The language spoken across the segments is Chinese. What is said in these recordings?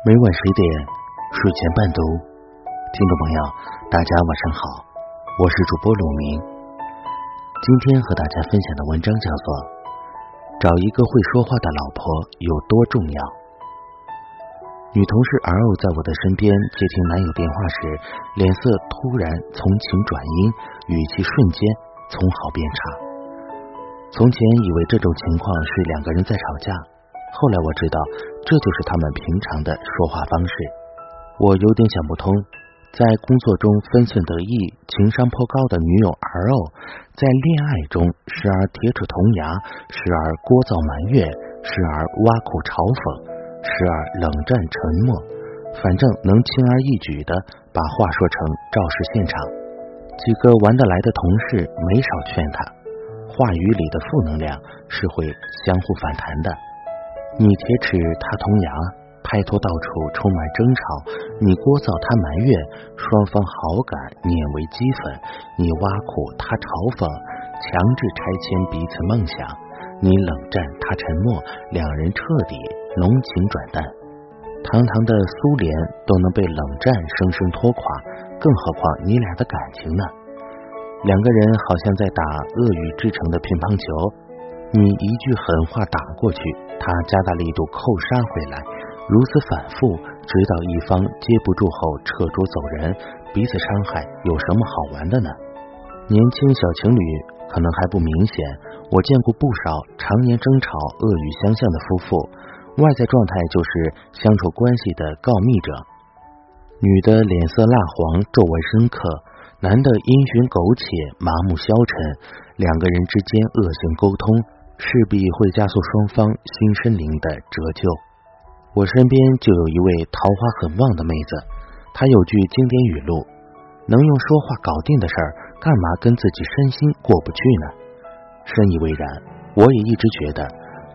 每晚十点，睡前伴读。听众朋友，大家晚上好，我是主播鲁明。今天和大家分享的文章叫做《找一个会说话的老婆有多重要》。女同事 L 在我的身边接听男友电话时，脸色突然从晴转阴，语气瞬间从好变差。从前以为这种情况是两个人在吵架。后来我知道，这就是他们平常的说话方式。我有点想不通，在工作中分寸得意、情商颇高的女友 L，在恋爱中时而铁齿铜牙，时而聒噪埋怨，时而挖苦嘲讽，时而冷战沉默，反正能轻而易举的把话说成肇事现场。几个玩得来的同事没少劝他，话语里的负能量是会相互反弹的。你铁齿，他铜牙，拍拖到处充满争吵；你聒噪，他埋怨，双方好感碾为齑粉；你挖苦，他嘲讽，强制拆迁彼此梦想；你冷战，他沉默，两人彻底浓情转淡。堂堂的苏联都能被冷战生生拖垮，更何况你俩的感情呢？两个人好像在打鳄鱼制成的乒乓球。你一句狠话打过去，他加大力度扣杀回来，如此反复，直到一方接不住后撤桌走人，彼此伤害有什么好玩的呢？年轻小情侣可能还不明显，我见过不少常年争吵、恶语相向的夫妇，外在状态就是相处关系的告密者。女的脸色蜡黄，皱纹深刻；男的阴循苟且，麻木消沉。两个人之间恶性沟通。势必会加速双方新身灵的折旧。我身边就有一位桃花很旺的妹子，她有句经典语录：“能用说话搞定的事儿，干嘛跟自己身心过不去呢？”深以为然。我也一直觉得，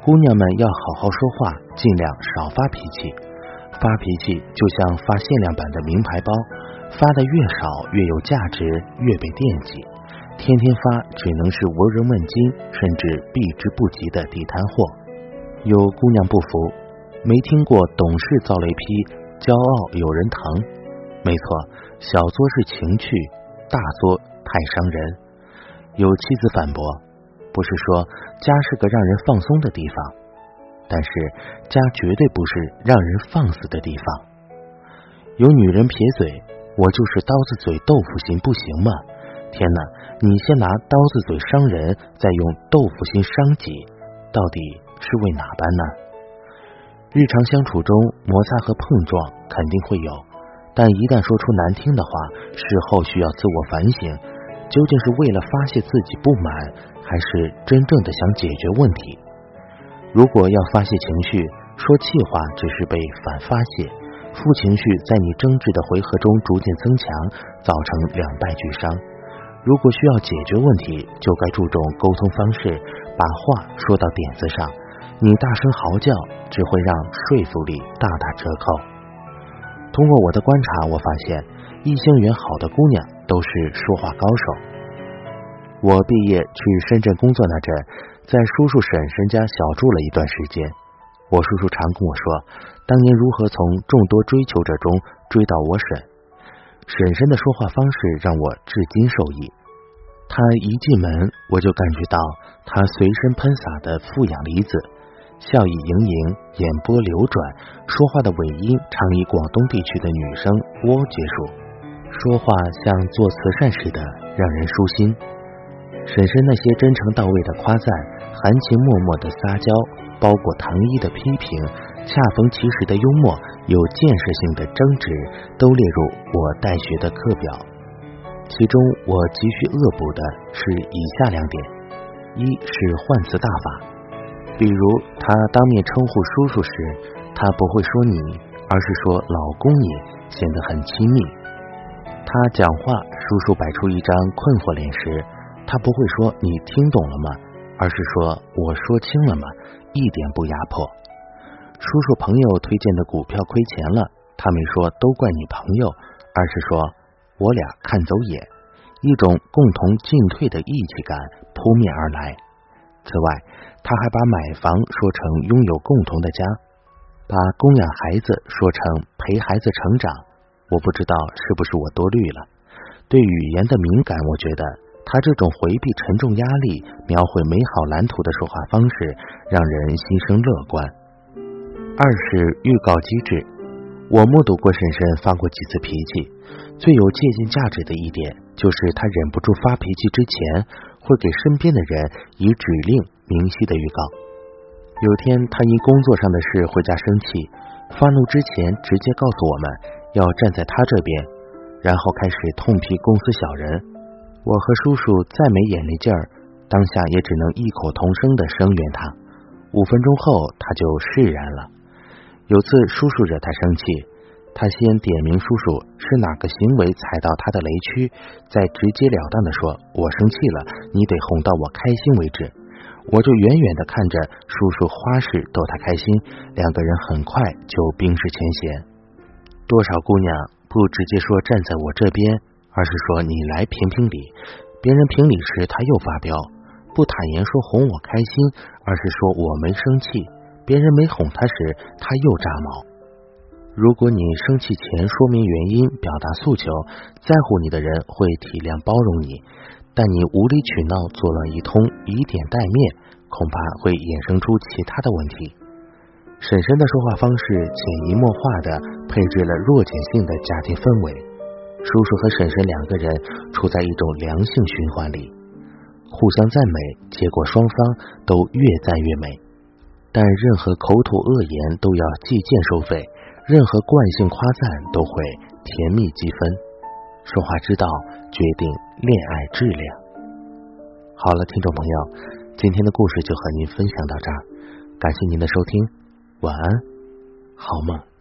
姑娘们要好好说话，尽量少发脾气。发脾气就像发限量版的名牌包，发的越少，越有价值，越被惦记。天天发只能是无人问津，甚至避之不及的地摊货。有姑娘不服，没听过懂事遭雷劈，骄傲有人疼。没错，小作是情趣，大作太伤人。有妻子反驳，不是说家是个让人放松的地方，但是家绝对不是让人放肆的地方。有女人撇嘴，我就是刀子嘴豆腐心，不行吗？天哪！你先拿刀子嘴伤人，再用豆腐心伤己，到底是为哪般呢？日常相处中摩擦和碰撞肯定会有，但一旦说出难听的话，事后需要自我反省，究竟是为了发泄自己不满，还是真正的想解决问题？如果要发泄情绪，说气话只是被反发泄，负情绪在你争执的回合中逐渐增强，造成两败俱伤。如果需要解决问题，就该注重沟通方式，把话说到点子上。你大声嚎叫，只会让说服力大打折扣。通过我的观察，我发现异性缘好的姑娘都是说话高手。我毕业去深圳工作那阵，在叔叔婶婶家小住了一段时间。我叔叔常跟我说，当年如何从众多追求者中追到我婶。婶婶的说话方式让我至今受益。她一进门，我就感觉到她随身喷洒的负氧离子，笑意盈盈，眼波流转，说话的尾音常以广东地区的女生“喔”结束，说话像做慈善似的，让人舒心。婶婶那些真诚到位的夸赞，含情脉脉的撒娇，包裹糖衣的批评，恰逢其时的幽默。有建设性的争执都列入我带学的课表，其中我急需恶补的是以下两点：一是换词大法，比如他当面称呼叔叔时，他不会说你，而是说老公你，显得很亲密；他讲话，叔叔摆出一张困惑脸时，他不会说你听懂了吗，而是说我说清了吗，一点不压迫。叔叔朋友推荐的股票亏钱了，他没说都怪你朋友，而是说我俩看走眼，一种共同进退的义气感扑面而来。此外，他还把买房说成拥有共同的家。把供养孩子说成陪孩子成长，我不知道是不是我多虑了。对语言的敏感，我觉得他这种回避沉重压力、描绘美好蓝图的说话方式，让人心生乐观。二是预告机制，我目睹过婶婶发过几次脾气，最有借鉴价值的一点就是她忍不住发脾气之前，会给身边的人以指令明晰的预告。有天她因工作上的事回家生气，发怒之前直接告诉我们要站在她这边。然后开始痛批公司小人，我和叔叔再没眼力劲儿，当下也只能异口同声的声援他。五分钟后，他就释然了。有次叔叔惹他生气，他先点名叔叔是哪个行为踩到他的雷区，再直截了当的说：“我生气了，你得哄到我开心为止。”我就远远的看着叔叔花式逗他开心，两个人很快就冰释前嫌。多少姑娘。不直接说站在我这边，而是说你来评评理。别人评理时，他又发飙，不坦言说哄我开心，而是说我没生气。别人没哄他时，他又炸毛。如果你生气前说明原因，表达诉求，在乎你的人会体谅包容你。但你无理取闹，作乱一通，以点带面，恐怕会衍生出其他的问题。婶婶的说话方式潜移默化的配置了弱碱性的家庭氛围，叔叔和婶婶两个人处在一种良性循环里，互相赞美，结果双方都越赞越美。但任何口吐恶言都要计件收费，任何惯性夸赞都会甜蜜积分。说话之道决定恋爱质量。好了，听众朋友，今天的故事就和您分享到这儿，感谢您的收听。晚安，好梦。